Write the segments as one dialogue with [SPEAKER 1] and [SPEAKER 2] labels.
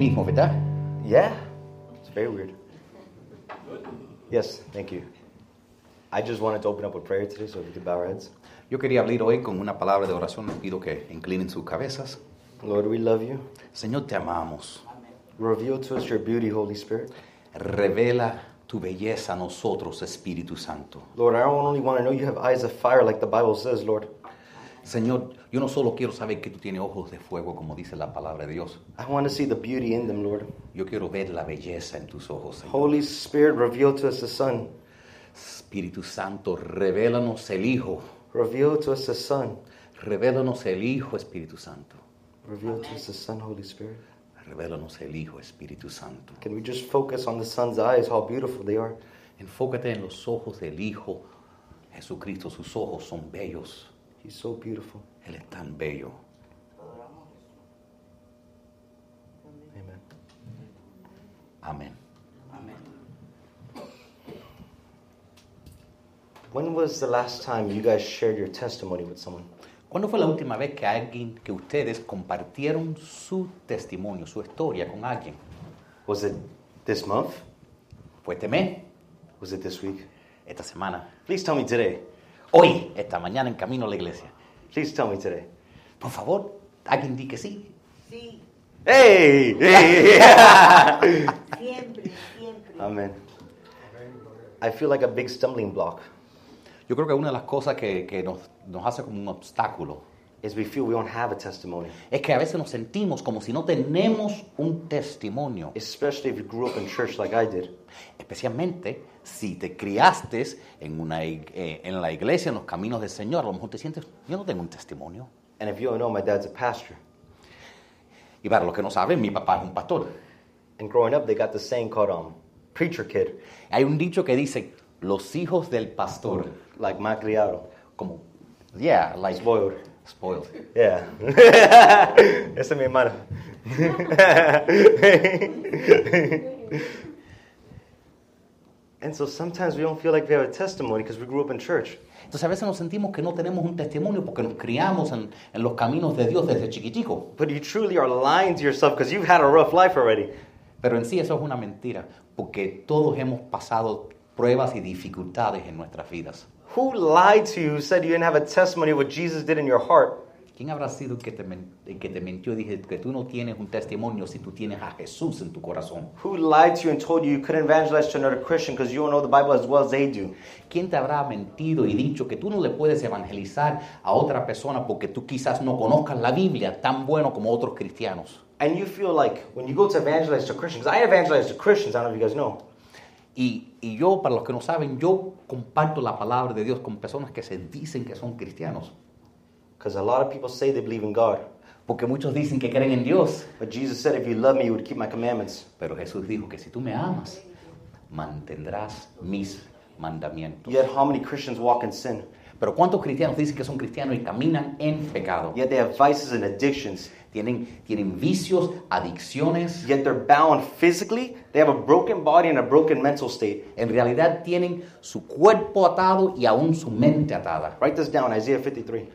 [SPEAKER 1] mismo, ¿verdad?
[SPEAKER 2] Yeah, it's very weird. Yes, thank you. I just wanted to open up with prayer today, so we could bow our heads.
[SPEAKER 1] Yo quería abrir hoy con una palabra de oración. Les pido que inclinen sus cabezas.
[SPEAKER 2] Lord, we love you.
[SPEAKER 1] Señor, te amamos.
[SPEAKER 2] Reveal to us your beauty, Holy Spirit.
[SPEAKER 1] Revela tu belleza a nosotros, Espíritu Santo.
[SPEAKER 2] Lord, I don't only want to know you have eyes of fire, like the Bible says, Lord.
[SPEAKER 1] Señor, yo no solo quiero saber que tú tienes ojos de fuego, como dice la palabra de Dios.
[SPEAKER 2] I want to see the beauty in them, Lord.
[SPEAKER 1] Yo quiero ver la belleza en tus ojos, Señor.
[SPEAKER 2] Holy Spirit, reveal to us the Son.
[SPEAKER 1] Espíritu Santo, revélanos el Hijo.
[SPEAKER 2] Reveal to us the Son.
[SPEAKER 1] Revélanos el Hijo, Espíritu Santo.
[SPEAKER 2] Reveal to us the Son, Holy Spirit.
[SPEAKER 1] Revélanos el Hijo, Espíritu Santo.
[SPEAKER 2] Can we just focus on the Son's eyes, how beautiful they are?
[SPEAKER 1] Enfócate en los ojos del Hijo. Jesucristo, sus ojos son bellos.
[SPEAKER 2] He's so beautiful.
[SPEAKER 1] Él es tan bello.
[SPEAKER 2] Amen.
[SPEAKER 1] Amén.
[SPEAKER 2] When was the last time you guys shared your testimony with someone?
[SPEAKER 1] ¿Cuándo fue la última vez que alguien, que ustedes compartieron su testimonio, su historia con alguien?
[SPEAKER 2] Was it this month?
[SPEAKER 1] ¿Fue este mes?
[SPEAKER 2] Was it this week?
[SPEAKER 1] ¿Esta semana?
[SPEAKER 2] Please tell me today.
[SPEAKER 1] Hoy, esta mañana en camino a la iglesia.
[SPEAKER 2] Please tell me today.
[SPEAKER 1] Por favor, alguien di que sí.
[SPEAKER 3] Sí,
[SPEAKER 2] Hey! hey
[SPEAKER 3] siempre, siempre.
[SPEAKER 2] Amen. I feel like a big stumbling block
[SPEAKER 1] Yo creo que una de las cosas que, que nos, nos hace como un obstáculo
[SPEAKER 2] is we feel we don't have a testimony,
[SPEAKER 1] es que a veces nos sentimos como si no tenemos un testimonio.
[SPEAKER 2] especially if you grew up in church like I did.
[SPEAKER 1] Especialmente si te criaste en, una, eh, en la iglesia, en los caminos del Señor, a lo mejor te sientes, yo no tengo un testimonio.
[SPEAKER 2] And if you don't know, my dad's a pastor.
[SPEAKER 1] Y para los que no saben, mi papá es un pastor.
[SPEAKER 2] And growing up, they got this saying called um, preacher kid,
[SPEAKER 1] Hay un dicho que dice, los hijos del pastor,
[SPEAKER 2] like malcriado,
[SPEAKER 1] como, yeah, like
[SPEAKER 2] spoiled.
[SPEAKER 1] Spoiled.
[SPEAKER 2] Yeah. Esa es mi hermana. and so sometimes we don't feel like we have a testimony because we grew up in church.
[SPEAKER 1] Entonces a veces nos sentimos que no tenemos un testimonio porque nos criamos en, en los caminos de Dios desde chiquitico.
[SPEAKER 2] But you truly are lying to yourself because you've had a rough life already.
[SPEAKER 1] Pero en sí eso es una mentira, porque todos hemos pasado pruebas y dificultades en nuestras vidas.
[SPEAKER 2] Who lied to you, said you didn't have a testimony of what Jesus did in your heart?
[SPEAKER 1] ¿Quién habrá sido el que te, el que te mintió dije que tú no tienes un testimonio si tú tienes a Jesús en tu corazón?
[SPEAKER 2] Who lied to you and told you you couldn't evangelize to another Christian because you don't know the Bible as well as they do?
[SPEAKER 1] ¿Quién te habrá mentido y dicho que tú no le puedes evangelizar a otra persona porque tú quizás no conozcas la Biblia tan bueno como otros cristianos?
[SPEAKER 2] And you feel like when you go to evangelize to Christians, I evangelize to Christians, I don't know if you guys know.
[SPEAKER 1] Y, y yo, para los que no saben, yo comparto la palabra de Dios con personas que se dicen que son cristianos.
[SPEAKER 2] Because a lot of people say they believe in God.
[SPEAKER 1] Porque muchos dicen que creen en Dios.
[SPEAKER 2] But Jesus said, if you love me, you would keep my commandments.
[SPEAKER 1] Pero Jesús dijo que si tú me amas, mantendrás mis mandamientos.
[SPEAKER 2] Yet how many Christians walk in sin?
[SPEAKER 1] Pero ¿cuántos cristianos dicen que son cristianos y caminan en pecado?
[SPEAKER 2] Yet they have vices and addictions.
[SPEAKER 1] Tienen, tienen vicios, adicciones.
[SPEAKER 2] Yet they're bound physically. They have a broken body and a broken mental state.
[SPEAKER 1] En realidad tienen su cuerpo atado y aún su mente atada.
[SPEAKER 2] Write this down, Isaiah 53.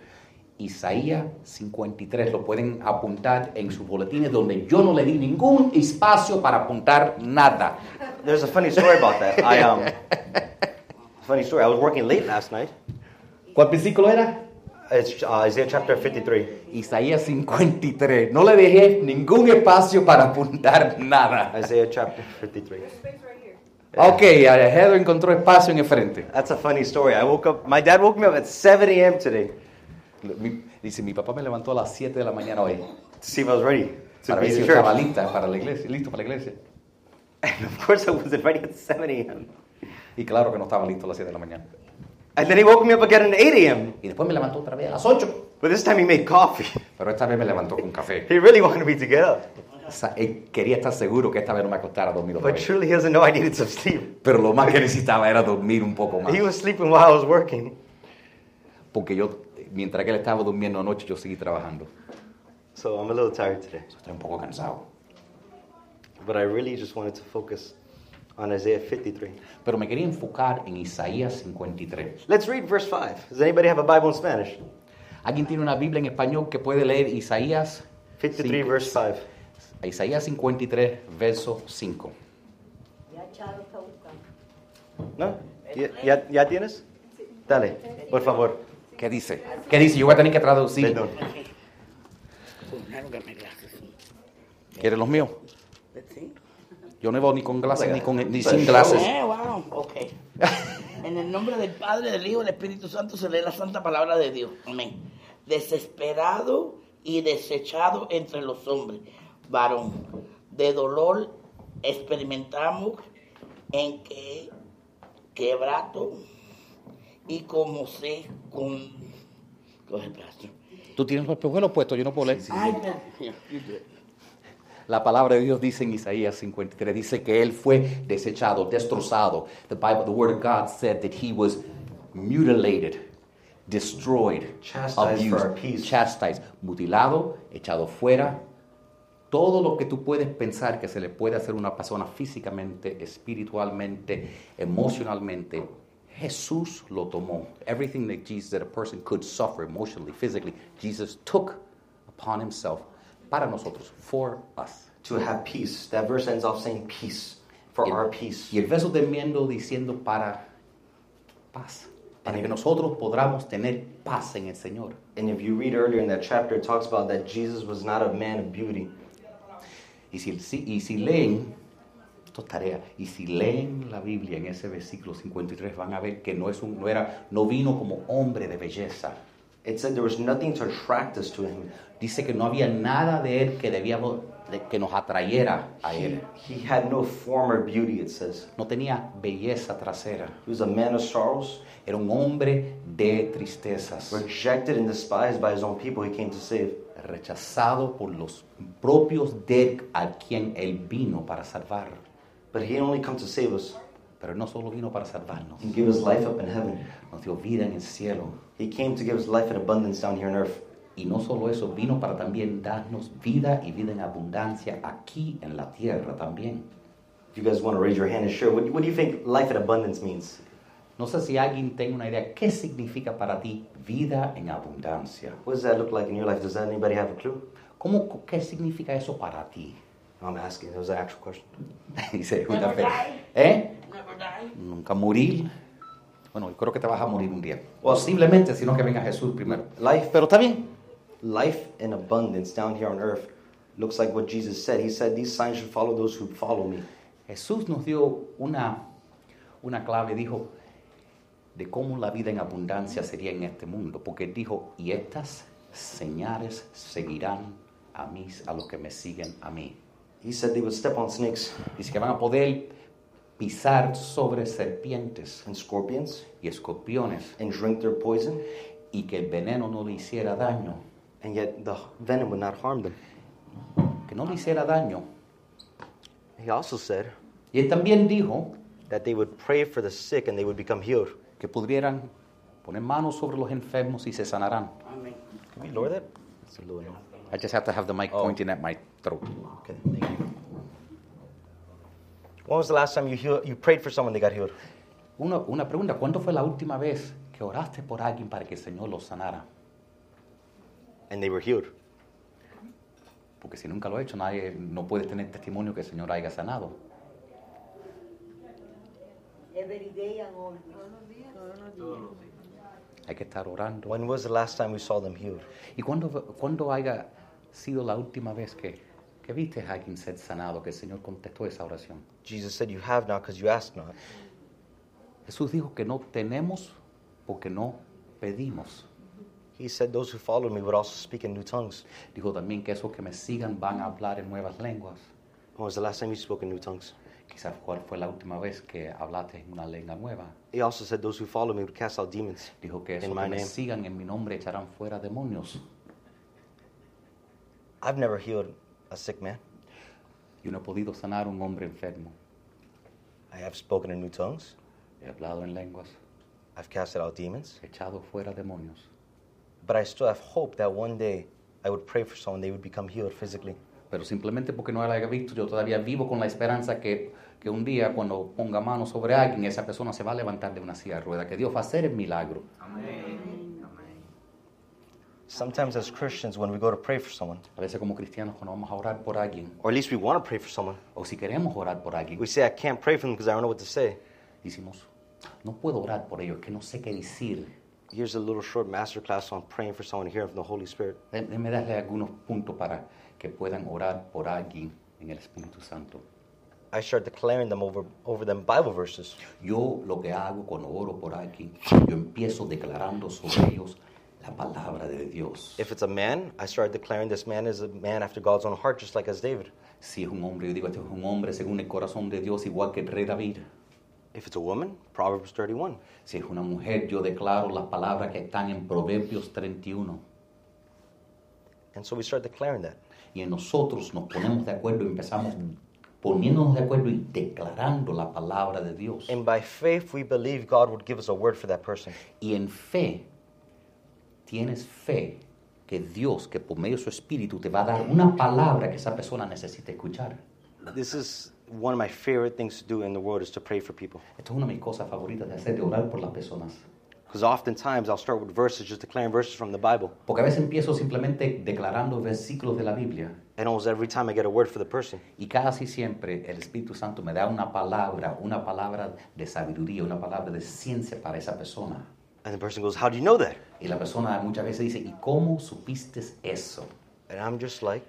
[SPEAKER 1] Isaías 53 lo pueden apuntar en sus boletines donde yo no le di ningún espacio para apuntar nada.
[SPEAKER 2] There's a funny story about that. I um, funny story. I was working late last night.
[SPEAKER 1] ¿Cuál versículo era?
[SPEAKER 2] It's uh, Isaiah chapter 53.
[SPEAKER 1] Isaías 53. No le dejé ningún espacio para apuntar nada.
[SPEAKER 2] Isaiah chapter 53.
[SPEAKER 1] Ok, Heather encontró espacio en el frente.
[SPEAKER 2] That's a funny story. I woke up. My dad woke me up at 7 a.m. today
[SPEAKER 1] Mi- dice, mi papá me levantó a las 7 de la mañana hoy
[SPEAKER 2] to see if I was ready to
[SPEAKER 1] para ver si estaba lista para la iglesia, listo para la iglesia.
[SPEAKER 2] And of course, I wasn't ready at 7 a.m.
[SPEAKER 1] Y claro que no estaba listo a las 7 de la mañana.
[SPEAKER 2] And then he woke me up again at 8 a.m.
[SPEAKER 1] Y después me levantó otra vez a las 8.
[SPEAKER 2] But this time he made coffee.
[SPEAKER 1] Pero esta vez me levantó con café.
[SPEAKER 2] He really wanted me to get up.
[SPEAKER 1] O sea, él quería estar seguro que esta vez no me acostara dormir otra
[SPEAKER 2] But
[SPEAKER 1] vez.
[SPEAKER 2] truly, he doesn't know I needed some sleep.
[SPEAKER 1] Pero lo más que necesitaba era dormir un poco más.
[SPEAKER 2] He was sleeping while I was working.
[SPEAKER 1] Porque yo, mientras que él estaba durmiendo anoche, yo seguí trabajando.
[SPEAKER 2] So I'm a little tired today.
[SPEAKER 1] Estoy un poco cansado.
[SPEAKER 2] But I really just wanted to focus on Isaiah 53.
[SPEAKER 1] Pero me quería enfocar en Isaías 53.
[SPEAKER 2] Let's read verse 5. Does anybody have a Bible in Spanish?
[SPEAKER 1] ¿Alguien tiene una Biblia en español que puede leer Isaías
[SPEAKER 2] 53,
[SPEAKER 1] Cinco-
[SPEAKER 2] verse 5.
[SPEAKER 1] Isaías 53, verso 5.
[SPEAKER 3] Ya Charo está buscando.
[SPEAKER 2] ¿No? ¿Ya, ya, ya tienes? Dale, por favor.
[SPEAKER 1] ¿Qué dice? ¿Qué dice? Yo voy a tener que traducir.
[SPEAKER 2] Perdón.
[SPEAKER 1] ¿Quieres los míos?
[SPEAKER 4] Sí.
[SPEAKER 1] Yo no voy ni con glasses ni, con, ni sin glasses.
[SPEAKER 4] Eh, wow, ok. En el nombre del Padre, del Hijo y del Espíritu Santo se lee la santa palabra de Dios. Amén. Desesperado y desechado entre los hombres, varón. De dolor experimentamos en que quebrato y como se con... Coge el brazo.
[SPEAKER 1] Tú tienes los espejuelos puestos, yo no puedo leer.
[SPEAKER 4] Ay, you do it.
[SPEAKER 1] La palabra de Dios dice en Isaías 53, dice que él fue desechado, destrozado. The Bible, the word of God said that he was mutilated, destroyed,
[SPEAKER 2] Chastised peace.
[SPEAKER 1] chastised, mutilado, echado fuera. Todo lo que tú puedes pensar que se le puede hacer a una persona físicamente, espiritualmente, emocionalmente, Jesús lo tomó. Everything that Jesus, that a person could suffer emotionally, physically, Jesus took upon himself para nosotros, for us.
[SPEAKER 2] To have peace. That verse ends off saying peace. For
[SPEAKER 1] el-
[SPEAKER 2] our peace.
[SPEAKER 1] Y el verso terminando diciendo para paz, para que nosotros podamos tener paz en el Señor.
[SPEAKER 2] And if you read earlier in that chapter, it talks about that Jesus was not a man of beauty.
[SPEAKER 1] Y si, si- y si leen, esto es tarea, y si leen la Biblia en ese versículo 53 van a ver que no, es un, no, era, no vino como hombre de belleza.
[SPEAKER 2] It said there was nothing to attract us to him.
[SPEAKER 1] Dice que no había nada de él que debíamos, de- que nos atrayera a
[SPEAKER 2] He,
[SPEAKER 1] él.
[SPEAKER 2] he had no former beauty, it says.
[SPEAKER 1] No tenía belleza trasera.
[SPEAKER 2] He was a man of sorrows,
[SPEAKER 1] Era un hombre de tristezas.
[SPEAKER 2] rejected and despised by his own people he came to save.
[SPEAKER 1] rechazado por los propios de a quien él vino para salvar.
[SPEAKER 2] But he only come to save us,
[SPEAKER 1] Pero no solo vino para salvarnos,
[SPEAKER 2] he gave us life up in heaven.
[SPEAKER 1] Nos dio vida en el cielo.
[SPEAKER 2] He came to give us life in abundance down here on earth.
[SPEAKER 1] Y no solo eso, vino para también darnos vida y vida en abundancia aquí en la tierra también.
[SPEAKER 2] If you guys want to raise your hand and share, what, what do you think life in abundance means?
[SPEAKER 1] No sé si alguien tiene una idea, ¿qué significa para ti vida en abundancia?
[SPEAKER 2] What does that look like in your life? Does that anybody have a clue?
[SPEAKER 1] ¿Cómo, ¿Qué significa eso para ti?
[SPEAKER 2] I'm asking. That was an actual question.
[SPEAKER 1] Dice,
[SPEAKER 4] Never die.
[SPEAKER 1] ¿Eh?
[SPEAKER 4] Never die.
[SPEAKER 1] Nunca morir. Bueno, yo creo que te vas a morir un día.
[SPEAKER 2] Well-
[SPEAKER 1] Posiblemente, sino que venga Jesús primero.
[SPEAKER 2] Life,
[SPEAKER 1] Pero está bien.
[SPEAKER 2] life in abundance down here on earth looks like what Jesus said. He said, "These signs should follow those who follow me."
[SPEAKER 1] Jesús nos dio una, una clave, dijo, de cómo la vida en abundancia sería en este mundo. Porque dijo, y estas señales seguirán a mí, a los que me siguen a mí.
[SPEAKER 2] He said they would step on snakes
[SPEAKER 1] Dice que van a poder pisar sobre serpientes
[SPEAKER 2] and scorpions
[SPEAKER 1] y escorpiones
[SPEAKER 2] and drink their poison,
[SPEAKER 1] y que el veneno no le hiciera daño.
[SPEAKER 2] and yet the venom would not harm them.
[SPEAKER 1] Que no le hiciera daño.
[SPEAKER 2] He also said
[SPEAKER 1] Y él también dijo
[SPEAKER 2] that they would pray for the sick and they would become healed.
[SPEAKER 1] que pudieran poner manos sobre los enfermos y se sanarán.
[SPEAKER 4] Amén.
[SPEAKER 2] Can we lower that?
[SPEAKER 1] I just have to have the mic
[SPEAKER 2] Oh.
[SPEAKER 1] pointing at my throat.
[SPEAKER 2] Okay, thank you. When was the last time you healed, you prayed for someone they got healed?
[SPEAKER 1] Una, una pregunta, ¿cuándo fue la última vez que oraste por alguien para que el Señor los sanara?
[SPEAKER 2] And they were healed.
[SPEAKER 1] Porque si nunca lo ha hecho, nadie no puede tener testimonio que el Señor haya sanado.
[SPEAKER 3] Every day and all day.
[SPEAKER 1] Hay que estar orando.
[SPEAKER 2] When was the last time we saw them healed?
[SPEAKER 1] ¿Y cuándo, cuándo haya sido la última vez que, que viste a alguien ser sanado, que el Señor contestó esa oración?
[SPEAKER 2] Jesus said, You have not because you asked not.
[SPEAKER 1] Jesús dijo que no tenemos porque no pedimos.
[SPEAKER 2] He said, Those who follow me would also speak in new tongues.
[SPEAKER 1] Dijo también que esos que me sigan van a hablar en nuevas lenguas.
[SPEAKER 2] When was the last time you spoke in new tongues?
[SPEAKER 1] Quizás cuál fue la última vez que hablaste en una lengua nueva.
[SPEAKER 2] He also said, Those who follow me would cast out demons.
[SPEAKER 1] Dijo que esos
[SPEAKER 2] my
[SPEAKER 1] que me
[SPEAKER 2] name.
[SPEAKER 1] sigan en mi nombre echarán fuera demonios.
[SPEAKER 2] I've never healed a sick man.
[SPEAKER 1] Yo no he podido sanar a un hombre enfermo.
[SPEAKER 2] I have spoken in new tongues.
[SPEAKER 1] He hablado en lenguas,
[SPEAKER 2] I've casted out demons.
[SPEAKER 1] he echado fuera demonios.
[SPEAKER 2] But I still have hope that one day I would pray for someone, they would become healed physically.
[SPEAKER 1] Pero simplemente porque no lo haya visto, yo todavía vivo con la esperanza que, que un día cuando ponga mano sobre alguien, esa persona se va a levantar de una silla de que Dios va a hacer el milagro.
[SPEAKER 2] Sometimes, as Christians, when we go to pray for someone,
[SPEAKER 1] A veces como cristianos cuando vamos a orar por alguien,
[SPEAKER 2] or at least we want to pray for someone,
[SPEAKER 1] o si queremos orar por alguien,
[SPEAKER 2] we say, I can't pray for them because I don't know what to say.
[SPEAKER 1] decimos, no puedo orar por ellos, que no sé qué decir.
[SPEAKER 2] Here's a little short masterclass on praying for someone, hearing from the Holy Spirit.
[SPEAKER 1] Dé- Déjeme darle algunos puntos para que puedan orar por alguien en el Espíritu Santo.
[SPEAKER 2] I start declaring them over, over them Bible verses.
[SPEAKER 1] Yo lo que hago cuando oro por alguien, yo empiezo declarando sobre ellos la palabra de Dios.
[SPEAKER 2] If it's a man, I start declaring this man is a man after God's own heart, just like as David.
[SPEAKER 1] Si es un hombre, yo digo, este es un hombre según el corazón de Dios, igual que el rey David.
[SPEAKER 2] If it's a woman, Proverbs 31.
[SPEAKER 1] Si es una mujer, yo declaro las palabras que están en Proverbios 31.
[SPEAKER 2] And so we start declaring that.
[SPEAKER 1] Y en nosotros nos ponemos de acuerdo y empezamos poniéndonos de acuerdo y declarando la palabra de Dios.
[SPEAKER 2] And by faith, we believe God would give us a word for that person.
[SPEAKER 1] Y en fe, tienes fe que Dios, que por medio de su espíritu, te va a dar una palabra que esa persona necesita escuchar.
[SPEAKER 2] This is one of my favorite things to do in the world is to pray for people.
[SPEAKER 1] Esto es una de mis cosas favoritas de hacer, de orar por las personas.
[SPEAKER 2] Because oftentimes I'll start with verses, just declaring verses from the Bible.
[SPEAKER 1] Porque a veces empiezo simplemente declarando versículos de la Biblia.
[SPEAKER 2] And almost every time I get a word for the person.
[SPEAKER 1] Y casi siempre el Espíritu Santo me da una palabra, una palabra de sabiduría, una palabra de ciencia para esa persona.
[SPEAKER 2] And the person goes, How do you know that?
[SPEAKER 1] Y la persona muchas veces dice, ¿y cómo supiste eso?
[SPEAKER 2] And I'm just like,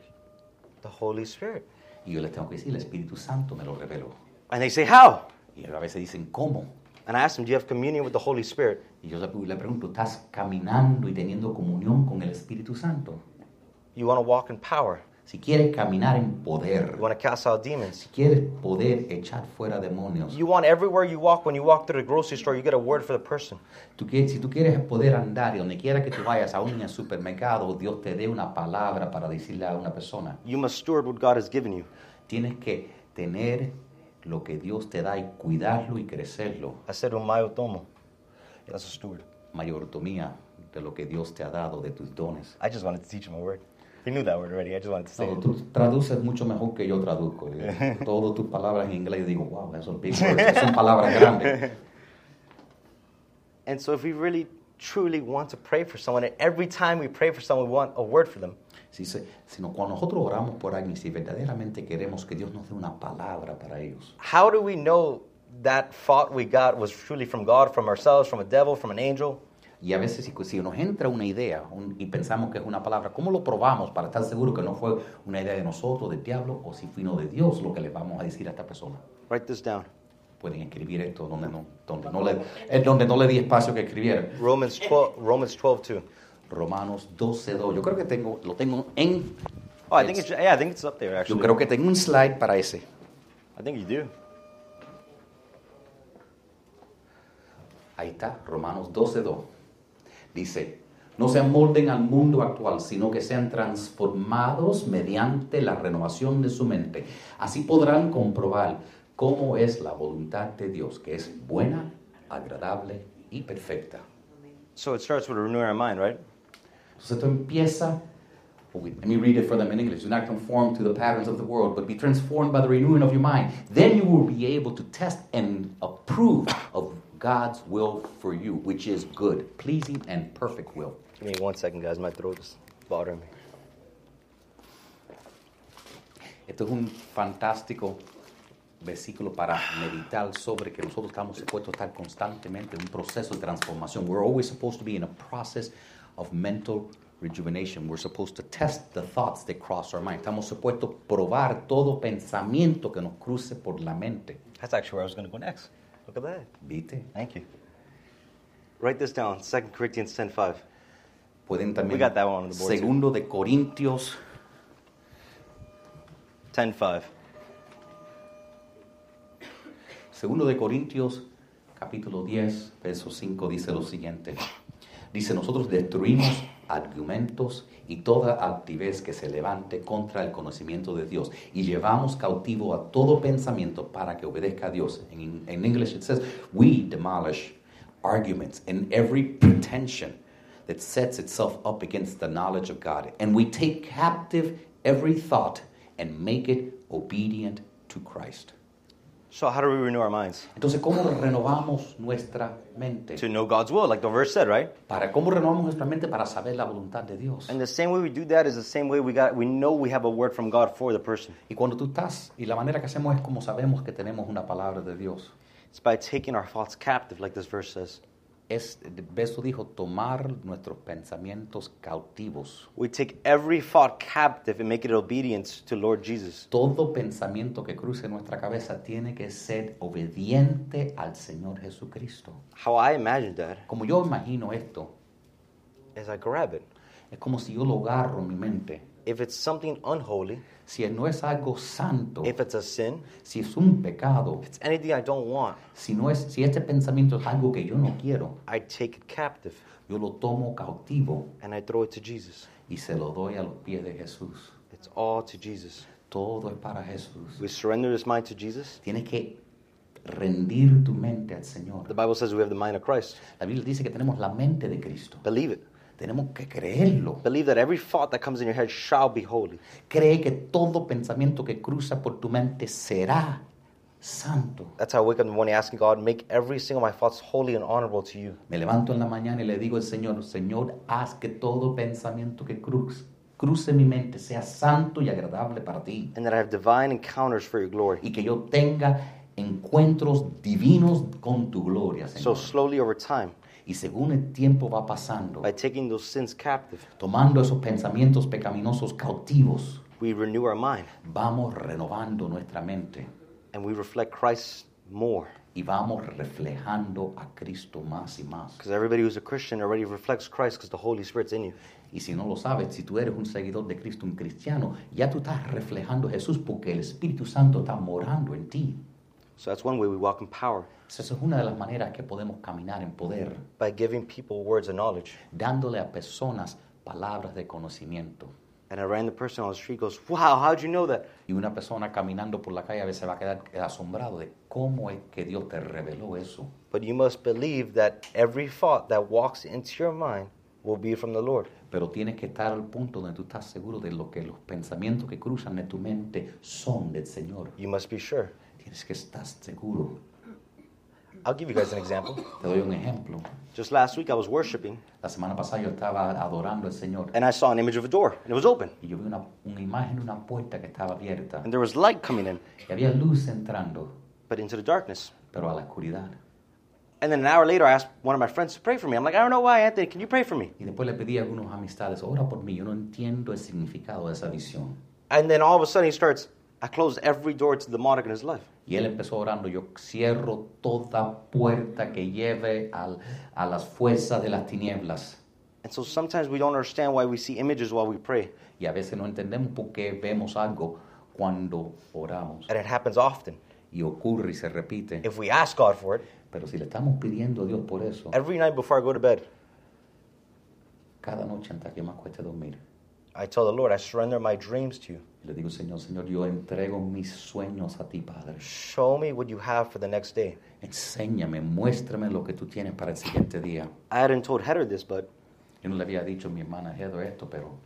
[SPEAKER 2] the Holy Spirit.
[SPEAKER 1] Y yo les tengo que decir, el Espíritu Santo me lo reveló.
[SPEAKER 2] And they say, How?
[SPEAKER 1] Y a veces dicen, ¿cómo?
[SPEAKER 2] And I ask them, Do you have communion with the Holy Spirit?
[SPEAKER 1] Y yo le pregunto, ¿estás caminando y teniendo comunión con el Espíritu Santo?
[SPEAKER 2] You want to walk in power.
[SPEAKER 1] Si quieres caminar en poder,
[SPEAKER 2] You want to cast out demons.
[SPEAKER 1] si quieres poder echar fuera demonios,
[SPEAKER 2] You want everywhere you walk, when you walk through the grocery store, you get a word for the person.
[SPEAKER 1] tú quieres, si tú quieres poder andar y donde quiera que tú vayas, aún en el supermercado, Dios te dé una palabra para decirle a una persona.
[SPEAKER 2] You must steward what God has given you.
[SPEAKER 1] Tienes que tener lo que Dios te da y cuidarlo y crecerlo.
[SPEAKER 2] I said, Umayo tomo. That's a steward.
[SPEAKER 1] Mayordomía de lo que Dios te ha dado, de tus dones.
[SPEAKER 2] I just wanted to teach him a word. He knew that word already. I just wanted to say
[SPEAKER 1] No, tú traduces mucho mejor que yo traduzco. Todas tus palabras en inglés, digo, wow, esos big words, son palabras grandes.
[SPEAKER 2] And so, if we really truly want to pray for someone, and every time we pray for someone, we want a word for them,
[SPEAKER 1] Si, sino cuando nosotros oramos por alguien, si verdaderamente queremos que Dios nos dé una palabra para ellos,
[SPEAKER 2] how do we know that thought we got was truly from God, from ourselves, from a devil, from an angel?
[SPEAKER 1] Y a veces si, si nos entra una idea un- y pensamos que es una palabra, ¿cómo lo probamos para estar seguros que no fue una idea de nosotros, del diablo, o si vino de Dios lo que le vamos a decir a esta persona?
[SPEAKER 2] Write this down.
[SPEAKER 1] Pueden escribir esto donde no, donde no, le, donde no le di espacio que escribiera.
[SPEAKER 2] Romans 12, Romans 12, 2.
[SPEAKER 1] Romanos 12.2. Yo creo que tengo, lo tengo en...
[SPEAKER 2] Oh, I think it's, yeah, I think it's up there,
[SPEAKER 1] Yo
[SPEAKER 2] actually.
[SPEAKER 1] creo que tengo un slide para ese.
[SPEAKER 2] I think you do.
[SPEAKER 1] Ahí está, Romanos 12.2. Dice, no se amolden al mundo actual, sino que sean transformados mediante la renovación de su mente. Así podrán comprobar cómo es la voluntad de Dios, que es buena, agradable y perfecta.
[SPEAKER 2] So it starts with renewing our mind, right?
[SPEAKER 1] Entonces esto empieza, let me read it for them in English. Do not conform to the patterns of the world, but be transformed by the renewing of your mind. Then you will be able to test and approve of God's will for you, which is good, pleasing, and perfect will.
[SPEAKER 2] Give me one second, guys. My throat is bothering me.
[SPEAKER 1] Esto es un fantástico versículo para meditar sobre que nosotros estamos supuestos a estar constantemente en un proceso de transformación. We're always supposed to be in a process of mental rejuvenation. We're supposed to test the thoughts that cross our mind. Estamos supuestos a probar todo pensamiento que nos cruce por la mente.
[SPEAKER 2] That's actually where I was going to go next. Look at that.
[SPEAKER 1] ¿Viste?
[SPEAKER 2] Thank you. Write this down 2 Corinthians 10.5.
[SPEAKER 1] Pueden también.
[SPEAKER 2] We got that one on the board, too.
[SPEAKER 1] Segundo de Corintios
[SPEAKER 2] 10.5.
[SPEAKER 1] Segundo de Corintios, capítulo 10, verso 5, dice lo siguiente. Dice, nosotros destruimos argumentos y toda altivez que se levante contra el conocimiento de Dios y llevamos cautivo a todo pensamiento para que obedezca a Dios. En, en English it says, we demolish arguments and every pretension that sets itself up against the knowledge of God. And we take captive every thought and make it obedient to Christ.
[SPEAKER 2] So how do we renew our minds?
[SPEAKER 1] Entonces, ¿cómo renovamos nuestra mente?
[SPEAKER 2] To know God's will, like the verse said, right?
[SPEAKER 1] Para cómo renovamos nuestra mente para saber la voluntad de Dios.
[SPEAKER 2] And the same way we do that is the same way we got we know we have a word from God for the person.
[SPEAKER 1] Y cuando tú estás, y la manera que hacemos es como sabemos que tenemos una palabra de Dios.
[SPEAKER 2] It's by taking our thoughts captive, like this verse says.
[SPEAKER 1] Es, el verso dijo, tomar nuestros pensamientos cautivos.
[SPEAKER 2] We take every thought captive and make it obedience to Lord Jesus.
[SPEAKER 1] Todo pensamiento que cruce nuestra cabeza tiene que ser obediente al Señor Jesucristo.
[SPEAKER 2] How I imagine that
[SPEAKER 1] Como yo imagino esto,
[SPEAKER 2] is I grab it.
[SPEAKER 1] es como si yo lo agarro en mi mente.
[SPEAKER 2] If it's something unholy,
[SPEAKER 1] Si no es algo santo,
[SPEAKER 2] if it's a sin,
[SPEAKER 1] si es un pecado,
[SPEAKER 2] if it's anything I don't want,
[SPEAKER 1] si no es, si este pensamiento es algo que yo no quiero,
[SPEAKER 2] I take it captive
[SPEAKER 1] yo lo tomo cautivo
[SPEAKER 2] and I throw it to Jesus.
[SPEAKER 1] y se lo doy a los pies de Jesús.
[SPEAKER 2] It's all to Jesus.
[SPEAKER 1] Todo es para Jesús.
[SPEAKER 2] We surrender this mind to Jesus.
[SPEAKER 1] Tienes que rendir tu mente al Señor.
[SPEAKER 2] The Bible says we have the mind of Christ.
[SPEAKER 1] La Biblia dice que tenemos la mente de Cristo.
[SPEAKER 2] Believe it.
[SPEAKER 1] Tenemos que creerlo.
[SPEAKER 2] Believe that every thought that comes in your head shall be holy.
[SPEAKER 1] Cree que todo pensamiento que cruza por tu mente será santo.
[SPEAKER 2] That's how I wake up in the morning asking God, make every single of my thoughts holy and honorable to you.
[SPEAKER 1] Me levanto en la mañana y le digo al Señor, Señor, haz que todo pensamiento que cruce, cruce mi mente sea santo y agradable para ti.
[SPEAKER 2] And that I have divine encounters for your glory.
[SPEAKER 1] Y que yo tenga encuentros divinos con tu gloria,
[SPEAKER 2] So
[SPEAKER 1] Señor.
[SPEAKER 2] slowly over time,
[SPEAKER 1] Y según el tiempo va pasando,
[SPEAKER 2] by taking those sins captive,
[SPEAKER 1] tomando esos pensamientos pecaminosos cautivos,
[SPEAKER 2] we renew our mind
[SPEAKER 1] vamos renovando nuestra mente
[SPEAKER 2] and we reflect Christ more.
[SPEAKER 1] y vamos reflejando a Cristo más y más.
[SPEAKER 2] Because everybody who's a Christian already reflects Christ because the Holy Spirit's in you.
[SPEAKER 1] Y si no lo sabes, si tú eres un seguidor de Cristo, un cristiano, ya tú estás reflejando a Jesús porque el Espíritu Santo está morando en ti.
[SPEAKER 2] So that's one way we walk in power
[SPEAKER 1] Esa es una de las maneras que podemos caminar en poder,
[SPEAKER 2] by giving people words of knowledge.
[SPEAKER 1] dándole a personas palabras de conocimiento.
[SPEAKER 2] And a random person on the street goes, Wow, how'd you know that?
[SPEAKER 1] Y una persona caminando por la calle a veces va a quedar asombrado de cómo es que Dios te reveló eso.
[SPEAKER 2] But you must believe that every thought that walks into your mind will be from the Lord.
[SPEAKER 1] Pero tienes que estar al punto donde tú estás seguro de lo que los pensamientos que cruzan en tu mente son del Señor.
[SPEAKER 2] You must be sure.
[SPEAKER 1] Tienes que estar seguro.
[SPEAKER 2] I'll give you guys an example.
[SPEAKER 1] Te doy un ejemplo.
[SPEAKER 2] Just last week, I was worshiping
[SPEAKER 1] La semana pasada yo estaba adorando al Señor
[SPEAKER 2] and I saw an image of a door and it was open.
[SPEAKER 1] y yo vi una, una imagen de una puerta que estaba abierta
[SPEAKER 2] And there was light coming in,
[SPEAKER 1] y había luz entrando,
[SPEAKER 2] but into the darkness.
[SPEAKER 1] pero a la oscuridad.
[SPEAKER 2] And then an hour later, I asked one of my friends to pray for me. I'm like, I don't know why, Anthony, can you pray for me?
[SPEAKER 1] Y después le pedí a algunos amistades, ora por mí, yo no entiendo el significado de esa visión.
[SPEAKER 2] And then all of a sudden, he starts, I closed every door to the demonic in his life.
[SPEAKER 1] Y él empezó orando, yo cierro toda puerta que lleve al- a las fuerzas de las tinieblas.
[SPEAKER 2] And so sometimes we don't understand why we see images while we pray.
[SPEAKER 1] Y a veces no entendemos por qué vemos algo cuando oramos.
[SPEAKER 2] And it happens often.
[SPEAKER 1] Y ocurre y se repite.
[SPEAKER 2] If we ask God for it,
[SPEAKER 1] Pero si le estamos pidiendo a Dios por eso,
[SPEAKER 2] every night before I go to bed,
[SPEAKER 1] cada noche antes que me acueste a dormir,
[SPEAKER 2] I tell the Lord, I surrender my dreams to you.
[SPEAKER 1] Y le digo, Señor, Señor, yo entrego mis sueños a ti, Padre.
[SPEAKER 2] Show me what you have for the next day.
[SPEAKER 1] Enséñame, muéstrame lo que tú tienes para el siguiente día.
[SPEAKER 2] I hadn't told Heather this, but
[SPEAKER 1] Yo no le había dicho a mi hermana Heather esto, pero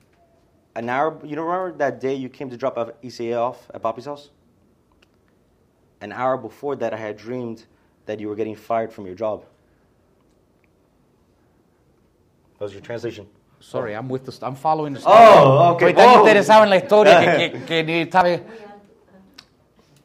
[SPEAKER 2] an hour, you remember that day you came to drop ECA off at Poppy's house? An hour before that, I had dreamed that you were getting fired from your job. That was your translation.
[SPEAKER 5] Sorry, I'm with the, I'm following the
[SPEAKER 2] Oh, okay.
[SPEAKER 5] Estoy tan
[SPEAKER 2] Oh.
[SPEAKER 5] interesado en la historia que, que, que ni sabe.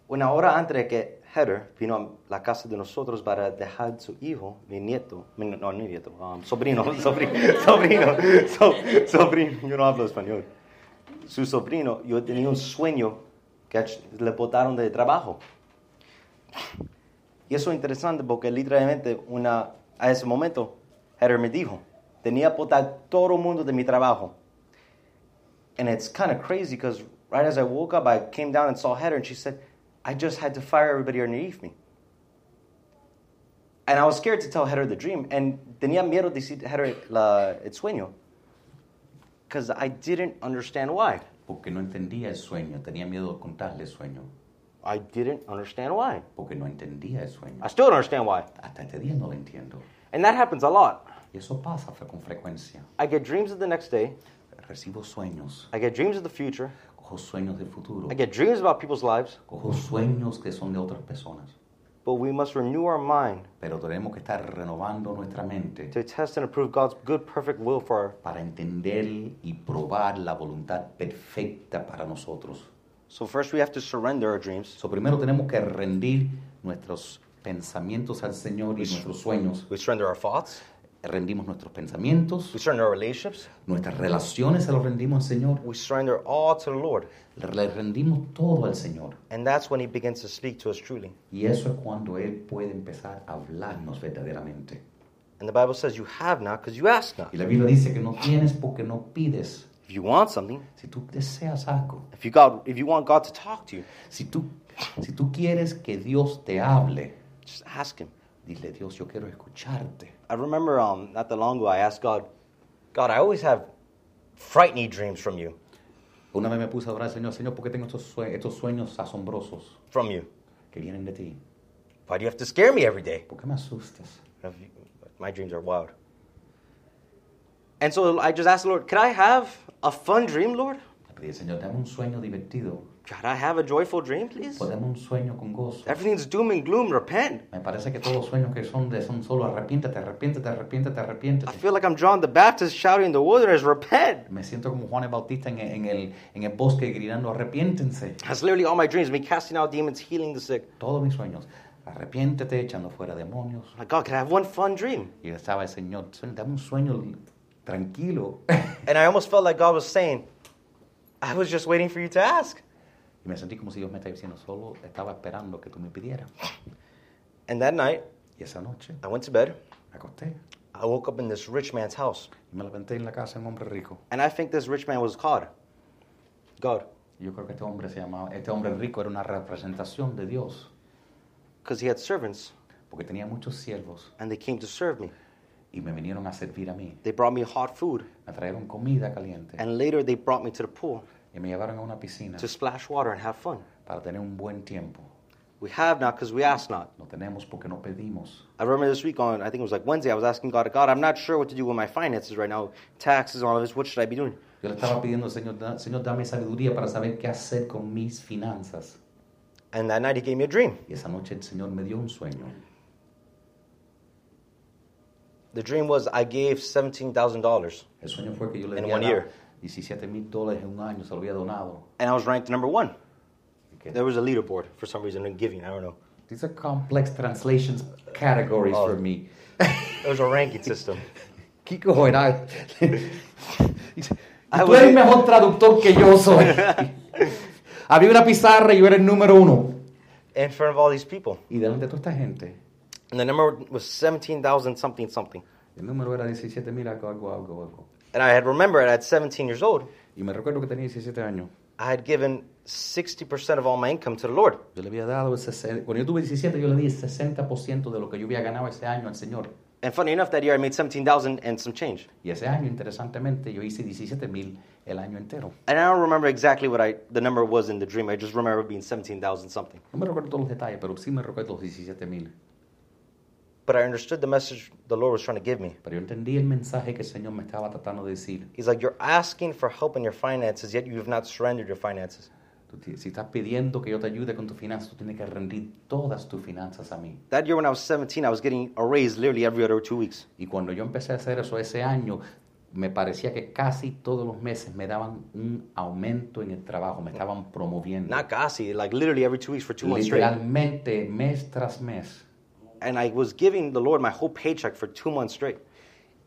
[SPEAKER 2] Una hora antes de que Heather vino a la casa de nosotros para dejar su hijo, mi nieto, mi- no, no nieto, um, sobrino, sobrino, sobrino, so- sobrino, yo no hablo español. Su sobrino, yo tenía un sueño que le botaron de trabajo. Y eso es interesante porque literalmente una, a ese momento Heather me dijo, tenía botar todo el mundo de mi trabajo. And it's kind of crazy because right as I woke up, I came down and saw Heather, and she said, I just had to fire everybody underneath me. And I was scared to tell Heather the dream, and tenía miedo de decir Heather la, el sueño, because I didn't understand why.
[SPEAKER 1] porque no entendía el sueño, tenía miedo de contarle el sueño,
[SPEAKER 2] I didn't understand why.
[SPEAKER 1] porque no entendía el sueño.
[SPEAKER 2] I still don't understand why.
[SPEAKER 1] Hasta este día no lo entiendo.
[SPEAKER 2] And that happens a lot.
[SPEAKER 1] Y eso pasa con frecuencia.
[SPEAKER 2] I get dreams of the next day,
[SPEAKER 1] Recibo sueños,
[SPEAKER 2] I get dreams of the future,
[SPEAKER 1] Cojo sueños del futuro.
[SPEAKER 2] I get dreams about people's lives,
[SPEAKER 1] Cojo sueños que son de otras personas.
[SPEAKER 2] but we must renew our mind
[SPEAKER 1] Pero tenemos que estar renovando nuestra mente
[SPEAKER 2] to test and approve God's good, perfect will for our.
[SPEAKER 1] para entender y probar la voluntad perfecta para nosotros.
[SPEAKER 2] So first we have to surrender our dreams.
[SPEAKER 1] So, primero tenemos que rendir nuestros pensamientos al Señor y nuestros sueños.
[SPEAKER 2] We surrender our thoughts.
[SPEAKER 1] Rendimos nuestros pensamientos,
[SPEAKER 2] We surrender our relationships.
[SPEAKER 1] nuestras relaciones se los rendimos al Señor.
[SPEAKER 2] We surrender all to the Lord.
[SPEAKER 1] Le rendimos todo al Señor.
[SPEAKER 2] And that's when He begins to speak to us truly.
[SPEAKER 1] Y eso es cuando Él puede empezar a hablarnos verdaderamente.
[SPEAKER 2] And the Bible says you have not because you ask not.
[SPEAKER 1] Y la Biblia dice que no tienes porque no pides.
[SPEAKER 2] If you want something,
[SPEAKER 1] Si tú deseas algo,
[SPEAKER 2] if you God, if you want God to talk to you,
[SPEAKER 1] si tú, si tú quieres que Dios te hable,
[SPEAKER 2] just ask Him.
[SPEAKER 1] dile Dios, yo quiero escucharte.
[SPEAKER 2] I remember um, not that long ago I asked God, God, I always have frightening dreams from you,
[SPEAKER 1] Una vez me puse a orar al Señor, Señor, ¿por qué tengo estos, sue- estos sueños asombrosos
[SPEAKER 2] from you.
[SPEAKER 1] que vienen de ti?
[SPEAKER 2] Why do you have to scare me every day?
[SPEAKER 1] ¿Por qué me asustas?
[SPEAKER 2] My dreams are wild. And so I just asked the Lord, could I have a fun dream, Lord?
[SPEAKER 1] Le pedí, Señor, dame un sueño divertido.
[SPEAKER 2] Could I have a joyful dream, please?
[SPEAKER 1] Dame un sueño con gozo.
[SPEAKER 2] Everything's doom and gloom. Repent.
[SPEAKER 1] Me parece que todos los sueños que son de son solo arrepiéntete, arrepiéntete, arrepiéntete, arrepiéntete.
[SPEAKER 2] I feel like I'm John the Baptist shouting in the wilderness, repent.
[SPEAKER 1] Me siento como Juan el Bautista en, en el, en el bosque gritando, arrepiéntense.
[SPEAKER 2] That's literally all my dreams, me casting out demons, healing the sick.
[SPEAKER 1] Todos mis sueños. Arrepiéntete, echando fuera demonios.
[SPEAKER 2] My God, can I have one fun dream?
[SPEAKER 1] Y estaba el Señor, "Sueño, dame un sueño tranquilo.
[SPEAKER 2] And I almost felt like God was saying, I was just waiting for you to ask.
[SPEAKER 1] Y me sentí como si Dios me estaba diciendo, solo estaba esperando que tú me pidieras.
[SPEAKER 2] And that night,
[SPEAKER 1] Y esa noche
[SPEAKER 2] I went to bed.
[SPEAKER 1] me acosté
[SPEAKER 2] I woke up in this rich man's house.
[SPEAKER 1] y me levanté en la casa de un hombre rico.
[SPEAKER 2] And I think this rich man was God. God.
[SPEAKER 1] Yo creo que este hombre se llamaba, este hombre rico era una representación de Dios,
[SPEAKER 2] Because he had servants,
[SPEAKER 1] porque tenía muchos siervos
[SPEAKER 2] and they came to serve me.
[SPEAKER 1] y me vinieron a servir a mí.
[SPEAKER 2] They brought me hot food.
[SPEAKER 1] Me trajeron comida caliente
[SPEAKER 2] And later they brought me to the pool
[SPEAKER 1] y me llevaron a una piscina
[SPEAKER 2] to splash water and have fun.
[SPEAKER 1] para tener un buen tiempo.
[SPEAKER 2] We have not because we ask not.
[SPEAKER 1] No tenemos porque no pedimos.
[SPEAKER 2] I remember this week on, I think it was like Wednesday, I was asking God, God, I'm not sure what to do with my finances right now, taxes and all of this. What should I be doing?
[SPEAKER 1] Yo le estaba pidiendo Señor, "Da- Señor, dame sabiduría para saber qué hacer con mis finanzas.
[SPEAKER 2] And that night he gave me a dream.
[SPEAKER 1] Y esa noche el Señor me dio un sueño.
[SPEAKER 2] The dream was I gave $17,000
[SPEAKER 1] El sueño fue que yo le
[SPEAKER 2] In one year.
[SPEAKER 1] 17 mil dólares en un año, se lo había donado.
[SPEAKER 2] and I was ranked number one.
[SPEAKER 1] Y que-
[SPEAKER 2] There was a leaderboard for some reason in giving, I don't know.
[SPEAKER 1] These are complex translations categories
[SPEAKER 2] Oh.
[SPEAKER 1] for me.
[SPEAKER 2] There was a ranking system.
[SPEAKER 1] Kiko. Dice,
[SPEAKER 2] I
[SPEAKER 1] Tú eres mejor traductor que yo soy. Había una pizarra y yo era el número uno.
[SPEAKER 2] in front of all these people.
[SPEAKER 1] Y delante de toda esta gente,
[SPEAKER 2] And the number was 17,000 something something.
[SPEAKER 1] el número era 17 mil, algo, algo, algo, algo.
[SPEAKER 2] And I had remembered at 17 years old,
[SPEAKER 1] Y me recuerdo que tenía 17 años.
[SPEAKER 2] I had given 60% of all my income to the Lord.
[SPEAKER 1] Yo le había dado, el cuando yo tuve 17, yo le di el 60% de lo que yo había ganado ese año al Señor.
[SPEAKER 2] And funny enough, that year I made 17,000 and some change.
[SPEAKER 1] Y ese año, interesantemente, yo hice 17 mil el año entero.
[SPEAKER 2] And I don't remember exactly what I the number was in the dream. I just remember it being 17,000 something.
[SPEAKER 1] No me recuerdo todos los detalles, pero sí me recuerdo los 17 mil.
[SPEAKER 2] But I understood the message the Lord was trying to give me.
[SPEAKER 1] Pero yo entendí el mensaje que el Señor me estaba tratando de decir.
[SPEAKER 2] He's like, You're asking for help in your finances, yet you have not surrendered your finances.
[SPEAKER 1] Tú si estás pidiendo que yo te ayude con tus finanzas, tú tienes que rendir todas tus finanzas a mí.
[SPEAKER 2] That year when I was 17, I was getting a raise literally every other two weeks.
[SPEAKER 1] Y cuando yo empecé a hacer eso ese año, me parecía que casi todos los meses me daban un aumento en el trabajo, me estaban promoviendo.
[SPEAKER 2] Not gassy, like literally every two weeks for two months straight.
[SPEAKER 1] Literalmente, mes tras mes.
[SPEAKER 2] And I was giving the Lord my whole paycheck for two months straight.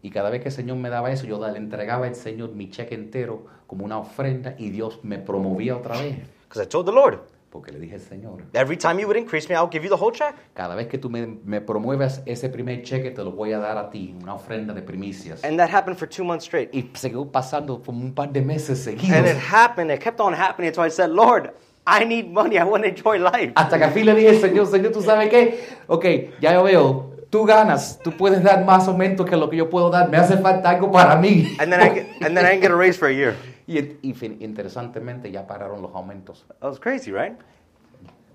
[SPEAKER 1] Y cada vez que el Señor me daba eso, yo le entregaba al Señor mi cheque entero como una ofrenda y Dios me promovía otra vez.
[SPEAKER 2] Because I told the Lord,
[SPEAKER 1] Porque le dije al Señor,
[SPEAKER 2] every time you would increase me, I'll give you the whole check.
[SPEAKER 1] cada vez que tú me, me promuevas ese primer cheque, te lo voy a dar a ti, una ofrenda de primicias.
[SPEAKER 2] And that happened for two months straight.
[SPEAKER 1] Y siguió pasando como un par de meses seguidos.
[SPEAKER 2] And it happened, it kept on happening until I said, Lord, I need money, I want to enjoy life.
[SPEAKER 1] Hasta que al fin le dije, Señor, Señor, ¿tú sabes qué? Ok, ya yo veo, tú ganas, tú puedes dar más aumento que lo que yo puedo dar, me hace falta algo para mí.
[SPEAKER 2] And then I, get, and then I didn't get a raise for a year.
[SPEAKER 1] Y, y fin- interesantemente ya pararon los aumentos.
[SPEAKER 2] That was crazy, right?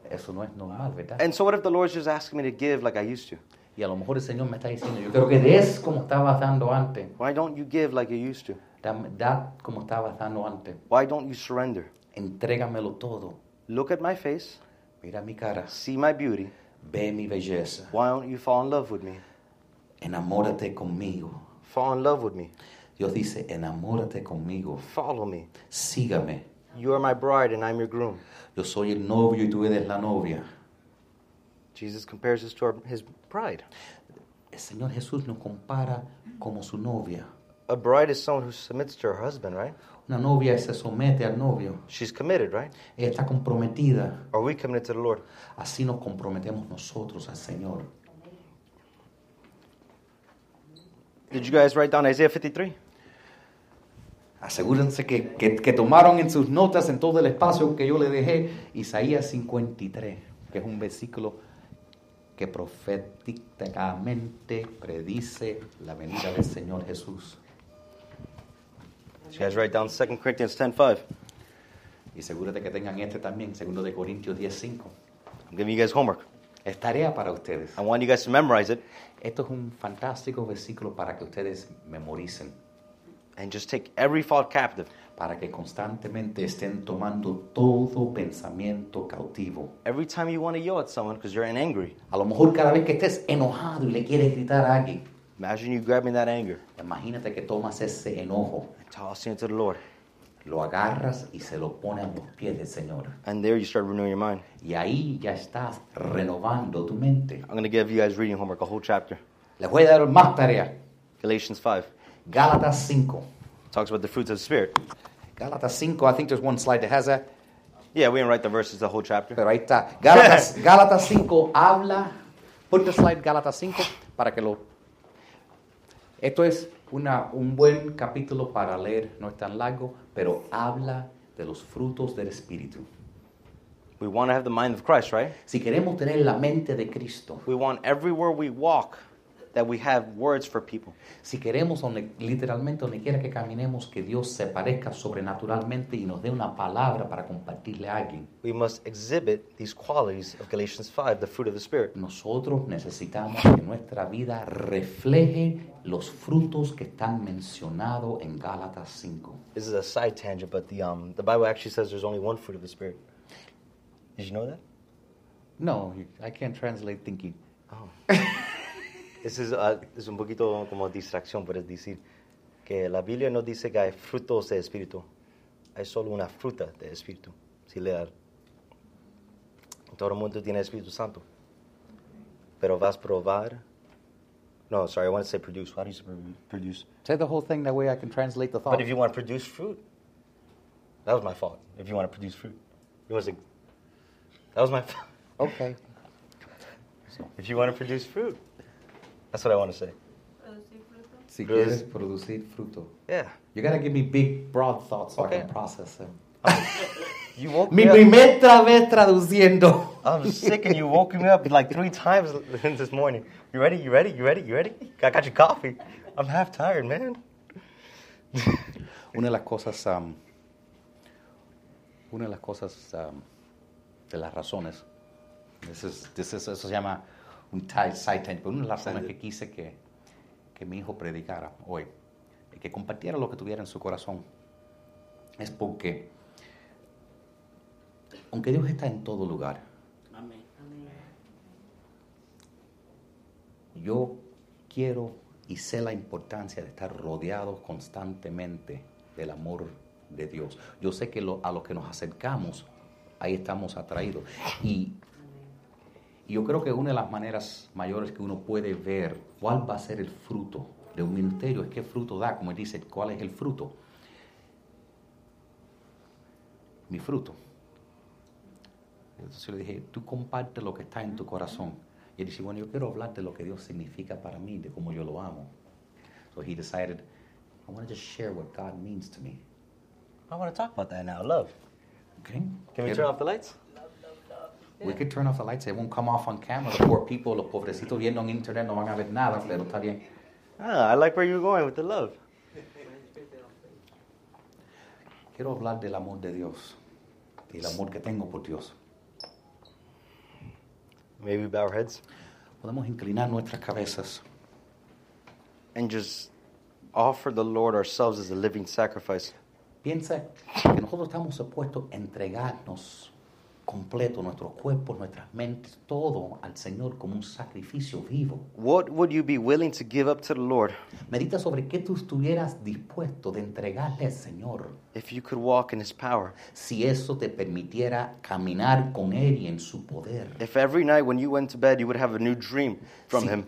[SPEAKER 1] Eso no es normal, ¿verdad?
[SPEAKER 2] And so what if the Lord's just asking me to give like I used to?
[SPEAKER 1] Y a lo mejor el Señor me está diciendo, yo creo que des como estabas dando antes,
[SPEAKER 2] Why don't you give like you used to?
[SPEAKER 1] da, da como estabas dando antes.
[SPEAKER 2] Why don't you surrender?
[SPEAKER 1] Entrégamelo todo.
[SPEAKER 2] Look at my face,
[SPEAKER 1] Mira mi cara.
[SPEAKER 2] see my beauty.
[SPEAKER 1] Ve mi belleza.
[SPEAKER 2] Why don't you fall in love with me?
[SPEAKER 1] Enamórate conmigo.
[SPEAKER 2] Fall in love with me.
[SPEAKER 1] Dios dice, enamórate conmigo.
[SPEAKER 2] Follow me.
[SPEAKER 1] Sígame.
[SPEAKER 2] You are my bride and I'm your groom.
[SPEAKER 1] Yo soy el novio y tú eres la novia.
[SPEAKER 2] Jesus compares us to our, his bride.
[SPEAKER 1] El Señor Jesús nos compara como su novia.
[SPEAKER 2] A bride is someone who submits to her husband, right?
[SPEAKER 1] Una novia se somete al novio.
[SPEAKER 2] She's committed, right?
[SPEAKER 1] Ella está comprometida.
[SPEAKER 2] Are we committed to the Lord?
[SPEAKER 1] Así nos comprometemos nosotros al Señor.
[SPEAKER 2] Did you guys write down Isaiah 53?
[SPEAKER 1] Asegúrense que, que- que tomaron en sus notas, en todo el espacio que yo le dejé, Isaías 53, que es un versículo que proféticamente predice la venida del Señor Jesús.
[SPEAKER 2] You guys write down 2 Corinthians 10.5?
[SPEAKER 1] Y asegúrate que tengan este también, 2 de Corintios 10.5.
[SPEAKER 2] I'm giving you guys homework.
[SPEAKER 1] Es tarea para ustedes.
[SPEAKER 2] I want you guys to memorize it
[SPEAKER 1] Esto es un fantástico versículo para que ustedes memoricen,
[SPEAKER 2] and just take every thought captive.
[SPEAKER 1] para que constantemente estén tomando todo pensamiento cautivo.
[SPEAKER 2] Every time you want to yell at someone because you're angry,
[SPEAKER 1] A lo mejor cada vez que estés enojado y le quieres gritar a alguien,
[SPEAKER 2] imagine you grabbing that anger
[SPEAKER 1] imagínate que tomas ese enojo,
[SPEAKER 2] tossing it to the Lord.
[SPEAKER 1] lo agarras y se lo pones a los pies del Señor.
[SPEAKER 2] And there you start renewing your mind.
[SPEAKER 1] Y ahí ya estás renovando tu mente.
[SPEAKER 2] I'm going to give you guys reading homework, a whole chapter.
[SPEAKER 1] Les voy a dar más tarea.
[SPEAKER 2] Galatians 5
[SPEAKER 1] Gálatas 5.
[SPEAKER 2] talks about the fruits of the Spirit.
[SPEAKER 1] Gálatas 5, I think there's one slide that has that.
[SPEAKER 2] Yeah, we didn't write the verses, the whole chapter.
[SPEAKER 1] Pero ahí está. Gálatas, Gálatas 5 habla. Put the slide Gálatas 5 para que lo. Esto es una, un buen capítulo para leer, no es tan largo, pero habla de los frutos del Espíritu.
[SPEAKER 2] We want to have the mind of Christ, right?
[SPEAKER 1] Si queremos tener la mente de Cristo,
[SPEAKER 2] We want everywhere we walk that we have words for people.
[SPEAKER 1] si queremos donde, literalmente donde quiera que caminemos, que Dios se parezca sobrenaturalmente y nos dé una palabra para compartirle a alguien,
[SPEAKER 2] We must exhibit these qualities of Galatians 5, the fruit of the Spirit.
[SPEAKER 1] nosotros necesitamos que nuestra vida refleje los frutos que están mencionados en Gálatas 5.
[SPEAKER 2] This is a side tangent, but the, um, the Bible actually says there's only one fruit of the Spirit. Did you know that?
[SPEAKER 1] No, I can't translate thinking.
[SPEAKER 2] This is, uh, es un poquito como distracción, pero es decir que la Biblia no dice que hay frutos de Espíritu. Hay solo una fruta de Espíritu. Si leer. Todo el mundo tiene Espíritu Santo. Pero vas a probar. No, sorry, I want to say produce. How do you say produce?
[SPEAKER 1] Say the whole thing that way I can translate the thought.
[SPEAKER 2] But if you want to produce fruit, that was my fault. If you want to produce fruit, you want to say, that was my fault.
[SPEAKER 1] Okay.
[SPEAKER 2] If you want to produce fruit, that's what I want to say.
[SPEAKER 1] Si
[SPEAKER 2] Produce-
[SPEAKER 1] quieres producir fruto.
[SPEAKER 2] Yeah.
[SPEAKER 1] You gotta give me big, broad thoughts so I can process them.
[SPEAKER 2] You woke
[SPEAKER 1] Mi
[SPEAKER 2] me up.
[SPEAKER 1] primera vez traduciendo.
[SPEAKER 2] I'm sick and you woke me up like three times this morning. You ready? You ready? You ready? You ready? I got your coffee. I'm half tired, man.
[SPEAKER 1] Una de las cosas, um, una de las cosas um, de las razones, this is, this is- eso se llama un side tangent, pero una de las razones que quise que, que mi hijo predicara hoy, y que compartiera lo que tuviera en su corazón, es porque, aunque Dios está en todo lugar,
[SPEAKER 4] Amén.
[SPEAKER 1] yo quiero y sé la importancia de estar rodeados constantemente del amor de Dios. Yo sé que lo- a lo que nos acercamos, ahí estamos atraídos. Y, y yo creo que una de las maneras mayores que uno puede ver cuál va a ser el fruto de un ministerio es qué fruto da, como él dice, cuál es el fruto. Mi fruto. Entonces yo le dije, tú comparte lo que está en tu corazón. Y él dice, bueno, yo quiero hablar de lo que Dios significa para mí, de cómo yo lo amo. So he decided, I want to just share what God means to me.
[SPEAKER 2] I want to talk about that now. Love.
[SPEAKER 1] Okay?
[SPEAKER 2] Can we turn off the lights?
[SPEAKER 1] We could turn off the lights. It won't come off on camera. The poor people, los pobrecitos viendo en internet no van a ver nada, pero está bien.
[SPEAKER 2] Ah, I like where you're going with the love.
[SPEAKER 1] Quiero hablar del amor de Dios y el amor que tengo por Dios.
[SPEAKER 2] Maybe bow our heads
[SPEAKER 1] Podemos inclinar nuestras cabezas
[SPEAKER 2] and just offer the Lord ourselves as a living sacrifice.
[SPEAKER 1] Piensa que nosotros estamos supuestos a entregarnos completo nuestros cuerpos, nuestras mentes, todo al Señor como un sacrificio vivo.
[SPEAKER 2] What would you be willing to give up to the Lord
[SPEAKER 1] Medita sobre qué tú estuvieras dispuesto de entregarle al Señor
[SPEAKER 2] if you could walk in His power?
[SPEAKER 1] si eso te permitiera caminar con Él y en su poder.
[SPEAKER 2] If every night when you went to bed you would have a new dream from
[SPEAKER 1] si,
[SPEAKER 2] Him?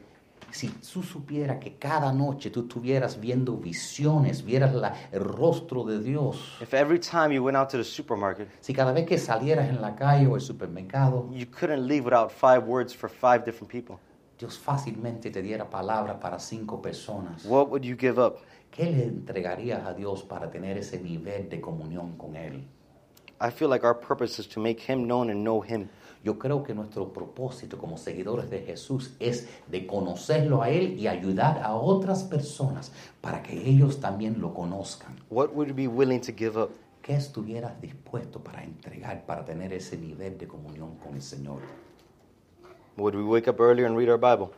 [SPEAKER 1] Si tú supieras que cada noche tú estuvieras viendo visiones, vieras la- el rostro de Dios,
[SPEAKER 2] If every time you went out to the supermarket
[SPEAKER 1] si cada vez que salieras en la calle o el supermercado,
[SPEAKER 2] you couldn't leave without five words for five different people,
[SPEAKER 1] Dios fácilmente te diera palabras para cinco personas,
[SPEAKER 2] what would you give up?
[SPEAKER 1] ¿qué le entregarías a Dios para tener ese nivel de comunión con Él?
[SPEAKER 2] I feel like our purpose is to make Him known and know Him.
[SPEAKER 1] Yo creo que nuestro propósito como seguidores de Jesús es de conocerlo a Él y ayudar a otras personas para que ellos también lo conozcan.
[SPEAKER 2] What would you be willing to give up?
[SPEAKER 1] ¿Qué estuvieras dispuesto para entregar, para tener ese nivel de comunión con el Señor?
[SPEAKER 2] Would we wake up earlier and read our Bible?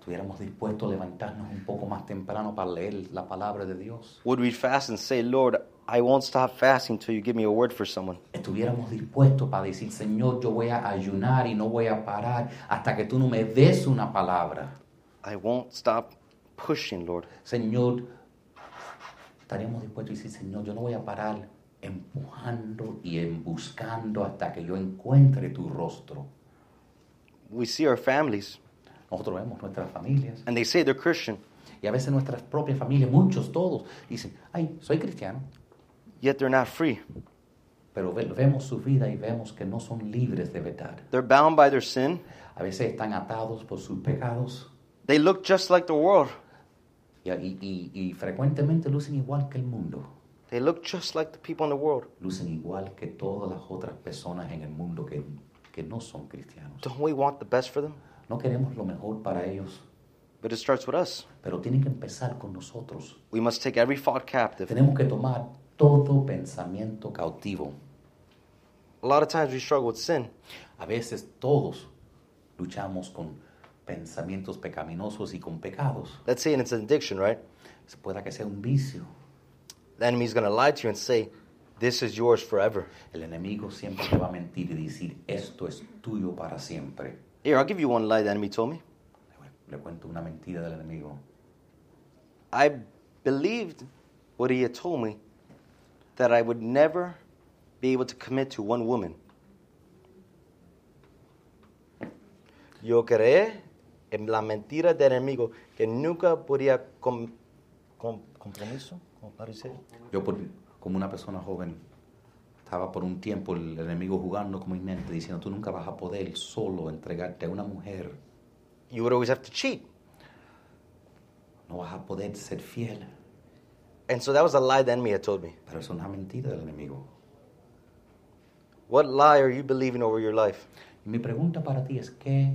[SPEAKER 1] ¿Estuviéramos dispuestos a levantarnos un poco más temprano para leer la palabra de Dios?
[SPEAKER 2] Would we fast and say, Lord, I won't stop fasting till you give me a word for someone?
[SPEAKER 1] ¿Estuviéramos dispuestos para decir, Señor, yo voy a ayunar y no voy a parar hasta que tú no me des una palabra?
[SPEAKER 2] I won't stop pushing, Lord.
[SPEAKER 1] Señor, estaríamos dispuestos a decir, Señor, yo no voy a parar empujando y buscando hasta que yo encuentre tu rostro.
[SPEAKER 2] We see our families
[SPEAKER 1] Nosotros vemos nuestras familias
[SPEAKER 2] and they say they're Christian,
[SPEAKER 1] y a veces nuestras propias familias, muchos, todos, dicen, ay, soy cristiano,
[SPEAKER 2] yet they're not free.
[SPEAKER 1] pero ve- vemos su vida y vemos que no son libres de verdad.
[SPEAKER 2] They're bound by their sin.
[SPEAKER 1] A veces están atados por sus pecados
[SPEAKER 2] They look just like the world.
[SPEAKER 1] y, y- y- frecuentemente lucen igual que el mundo,
[SPEAKER 2] They look just like the people in the world.
[SPEAKER 1] lucen igual que todas las otras personas en el mundo que, que no son cristianos.
[SPEAKER 2] Don't we want the best for them?
[SPEAKER 1] No queremos lo mejor para ellos,
[SPEAKER 2] But it starts with us.
[SPEAKER 1] pero tiene que empezar con nosotros.
[SPEAKER 2] We must take every thought captive.
[SPEAKER 1] Tenemos que tomar todo pensamiento cautivo.
[SPEAKER 2] A lot of times we struggle with sin.
[SPEAKER 1] A veces todos luchamos con pensamientos pecaminosos y con pecados.
[SPEAKER 2] Let's say it's an addiction, right?
[SPEAKER 1] Se pueda que sea un vicio.
[SPEAKER 2] The enemy's going to lie to you and say, This is yours forever.
[SPEAKER 1] El enemigo siempre te va a mentir y decir, esto es tuyo para siempre.
[SPEAKER 2] Here, I'll give you one lie the enemy told me.
[SPEAKER 1] Le, le cuento una mentira del enemigo.
[SPEAKER 2] I believed what he had told me that I would never be able to commit to one woman. Yo creé en la mentira del enemigo que nunca podía com, com- compromiso, ¿cómo parece?
[SPEAKER 1] Yo, por- como una persona joven, estaba por un tiempo el enemigo jugando con mi mente, diciendo, tú nunca vas a poder solo entregarte a una mujer.
[SPEAKER 2] You would always have to cheat.
[SPEAKER 1] No vas a poder ser fiel.
[SPEAKER 2] And so that was a lie the enemy had told me.
[SPEAKER 1] Pero es una mentira del enemigo.
[SPEAKER 2] What lie are you believing over your life?
[SPEAKER 1] Mi pregunta para ti es, ¿qué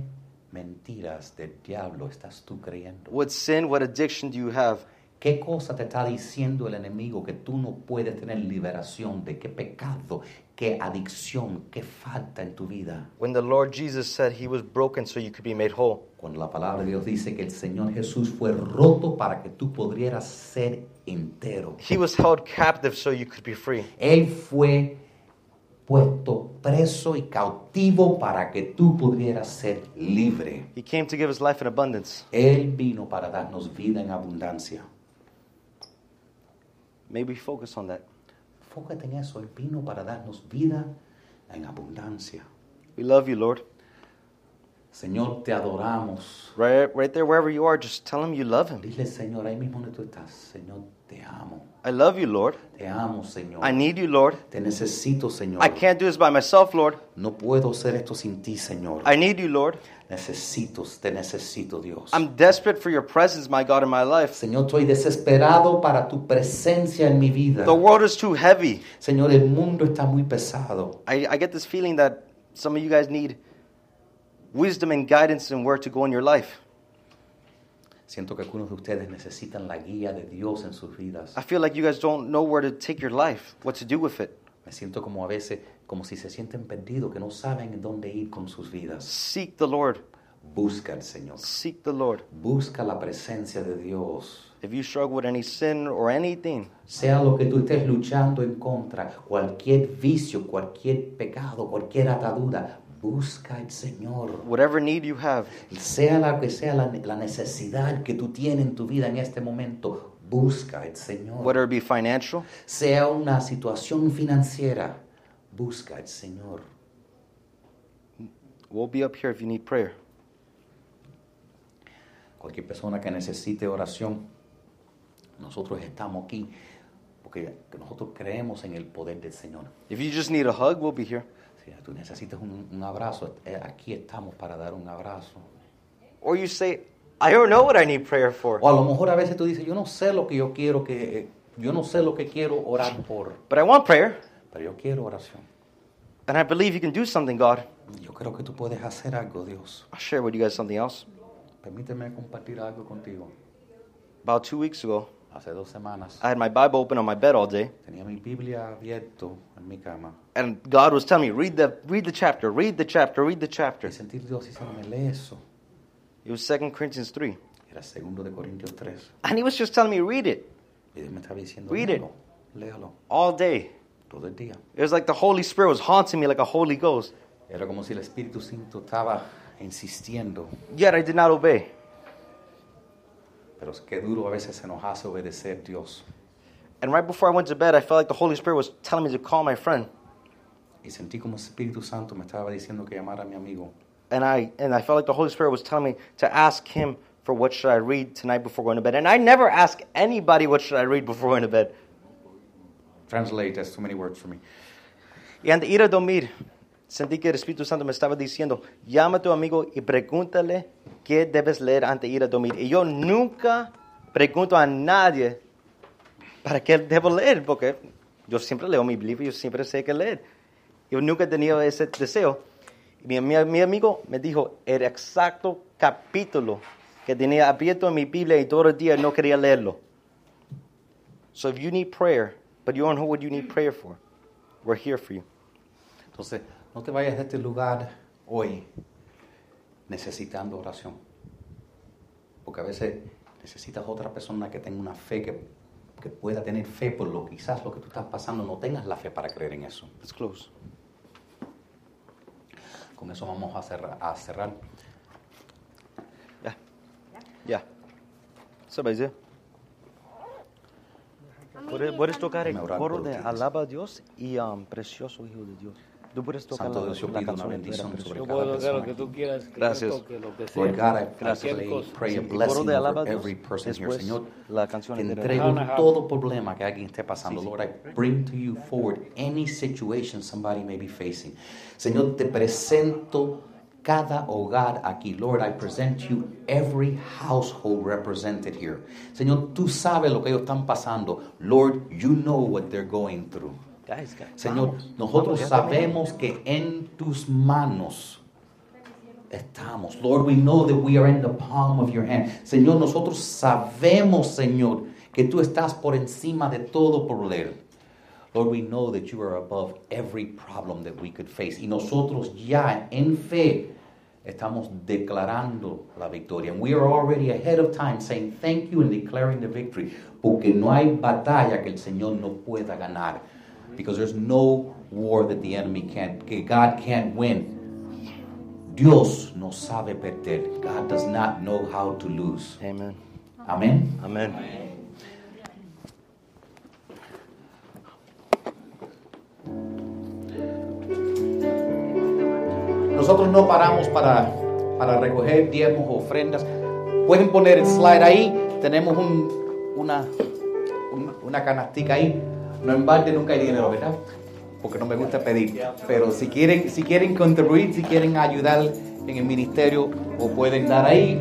[SPEAKER 1] mentiras del diablo estás tú creyendo?
[SPEAKER 2] What sin, what addiction do you have?
[SPEAKER 1] ¿Qué cosa te está diciendo el enemigo que tú no puedes tener liberación de? ¿Qué pecado, qué adicción, qué falta en tu vida?
[SPEAKER 2] When the Lord Jesus said he was broken so you could be made whole.
[SPEAKER 1] Cuando la palabra de Dios dice que el Señor Jesús fue roto para que tú pudieras ser entero.
[SPEAKER 2] He was held captive so you could be free.
[SPEAKER 1] Él fue puesto preso y cautivo para que tú pudieras ser libre.
[SPEAKER 2] He came to give us life in abundance.
[SPEAKER 1] Él vino para darnos vida en abundancia.
[SPEAKER 2] Maybe focus on that.
[SPEAKER 1] Fócate en eso. Él vino para darnos vida en abundancia.
[SPEAKER 2] We love you, Lord.
[SPEAKER 1] Señor, te adoramos.
[SPEAKER 2] Right, right there, wherever you are, just tell him you love him.
[SPEAKER 1] Dile, Señor, ahí mismo donde tú estás. Señor, te amo.
[SPEAKER 2] I love you, Lord.
[SPEAKER 1] Te amo, Señor.
[SPEAKER 2] I need you, Lord.
[SPEAKER 1] Te necesito, Señor.
[SPEAKER 2] I can't do this by myself, Lord.
[SPEAKER 1] No puedo hacer esto sin ti, Señor.
[SPEAKER 2] I need you, Lord.
[SPEAKER 1] Necesito, te necesito, Dios.
[SPEAKER 2] I'm desperate for your presence, my God, in my life.
[SPEAKER 1] Señor, estoy desesperado para tu presencia en mi vida.
[SPEAKER 2] The world is too heavy.
[SPEAKER 1] Señor, el mundo está muy pesado.
[SPEAKER 2] I, I get this feeling that some of you guys need wisdom and guidance and where to go in your life.
[SPEAKER 1] Siento que algunos de ustedes necesitan la guía de Dios en sus vidas.
[SPEAKER 2] I feel like you guys don't know where to take your life, what to do with it.
[SPEAKER 1] Me siento como a veces, como si se sienten perdidos, que no saben dónde ir con sus vidas.
[SPEAKER 2] Seek the Lord.
[SPEAKER 1] Busca al Señor.
[SPEAKER 2] Seek the Lord.
[SPEAKER 1] Busca la presencia de Dios.
[SPEAKER 2] If you struggle with any sin or anything,
[SPEAKER 1] Sea lo que tú estés luchando en contra, cualquier vicio, cualquier pecado, cualquier atadura, busca al Señor.
[SPEAKER 2] whatever need you have,
[SPEAKER 1] Sea la que sea la, la necesidad que tú tienes en tu vida en este momento, busca al Señor.
[SPEAKER 2] whether it be financial,
[SPEAKER 1] Sea una situación financiera, busca al Señor.
[SPEAKER 2] we'll be up here if you need prayer.
[SPEAKER 1] Cualquier persona que necesite oración, nosotros estamos aquí porque nosotros creemos en el poder del Señor.
[SPEAKER 2] If you just need a hug, we'll be here.
[SPEAKER 1] Si tú necesitas un, un abrazo, eh, aquí estamos para dar un abrazo.
[SPEAKER 2] Or you say, I don't know what I need prayer for,
[SPEAKER 1] O a lo mejor a veces tú dices, yo no sé lo que yo quiero que, eh, yo no sé lo que quiero orar por,
[SPEAKER 2] but I want prayer,
[SPEAKER 1] pero yo quiero oración.
[SPEAKER 2] and I believe you can do something, God.
[SPEAKER 1] Yo creo que tú puedes hacer algo, Dios.
[SPEAKER 2] I'll share with you guys something else.
[SPEAKER 1] Permíteme compartir algo contigo.
[SPEAKER 2] About two weeks ago,
[SPEAKER 1] Hace dos semanas
[SPEAKER 2] I had my Bible open on my bed all day,
[SPEAKER 1] tenía mi Biblia abierto en mi cama
[SPEAKER 2] and God was telling me, read the, read the chapter, read the chapter, read the chapter.
[SPEAKER 1] y sentí Dios diciéndome, lee eso.
[SPEAKER 2] It was 2 Corinthians 3.
[SPEAKER 1] Era segundo de Corintios 3.
[SPEAKER 2] And he was just telling me, read it
[SPEAKER 1] Y me estaba diciendo,
[SPEAKER 2] Read it.
[SPEAKER 1] léalo,
[SPEAKER 2] all day.
[SPEAKER 1] todo el día.
[SPEAKER 2] It was like the Holy Spirit was haunting me like a Holy Ghost.
[SPEAKER 1] Era como si el Espíritu Santo estaba insistiendo.
[SPEAKER 2] Yet I did not obey.
[SPEAKER 1] Pero es que duro a veces se nos hace obedecer Dios.
[SPEAKER 2] And right before I went to bed, I felt like the Holy Spirit was telling me to call my friend.
[SPEAKER 1] Y sentí como el Espíritu Santo me estaba diciendo que llamara a mi amigo.
[SPEAKER 2] And I, and I felt like the Holy Spirit was telling me to ask him for what should I read tonight before going to bed. And I never ask anybody what should I read before going to bed.
[SPEAKER 1] Translate, that's too many words for me.
[SPEAKER 2] Y de ir a dormir, sentí que el Espíritu Santo me estaba diciendo, llama a tu amigo y pregúntale qué debes leer antes de ir a dormir. Y yo nunca pregunto a nadie para qué debo leer, porque yo siempre leo mi y yo siempre sé qué leer. Yo nunca he tenido ese deseo. Mi, mi- mi amigo me dijo el exacto capítulo que tenía abierto en mi Biblia y todo el día no quería leerlo. So if you need prayer, but you don't know what you need prayer for, we're here for you.
[SPEAKER 1] Entonces, no te vayas de este lugar hoy necesitando oración. Porque a veces necesitas otra persona que tenga una fe, que, que pueda tener fe por lo quizás lo que tú estás pasando, no tengas la fe para creer en eso.
[SPEAKER 2] Let's close.
[SPEAKER 1] Con eso vamos a cerrar. A cerrar.
[SPEAKER 2] Yeah. Yeah. Somebody's there. ¿Puedes, tocar el coro de. Alaba a Dios y um, Precioso Hijo de Dios?
[SPEAKER 1] Santo Dios, yo pido una bendición sobre cada
[SPEAKER 5] lo
[SPEAKER 1] persona.
[SPEAKER 5] que tú quieras. que
[SPEAKER 2] Gracias.
[SPEAKER 5] toque, lo que sea.
[SPEAKER 1] Lord God, I
[SPEAKER 5] Cualquier
[SPEAKER 1] pray, a blessing over every person here. Señor, te entrego todo problema que alguien esté pasando. Lord, I bring to you forward any situation somebody may be facing. Señor, te presento cada hogar aquí. Lord, I present you every household represented here. Señor, tú sabes lo que ellos están pasando. Lord, you know what they're going through. Señor, nosotros sabemos que en tus manos estamos. Lord, we know that we are in the palm of your hand. Señor, nosotros sabemos, Señor, que tú estás por encima de todo problema. Lord, we know that you are above every problem that we could face. Y nosotros ya en fe estamos declarando la victoria. And we are already ahead of time saying thank you and declaring the victory. Porque no hay batalla que el Señor no pueda ganar. Because there's no war that the enemy can't, que God can't win. Dios no sabe perder. God does not know how to lose.
[SPEAKER 2] Amen.
[SPEAKER 1] Amén.
[SPEAKER 2] Amen.
[SPEAKER 1] Nosotros no paramos para, para recoger diezmos o ofrendas. Pueden poner el slide ahí. Tenemos un- una, un- una canastica ahí. No en nunca hay dinero, ¿verdad? Porque no me gusta pedir. Pero si quieren, si quieren contribuir, si quieren ayudar en el ministerio, o pueden dar ahí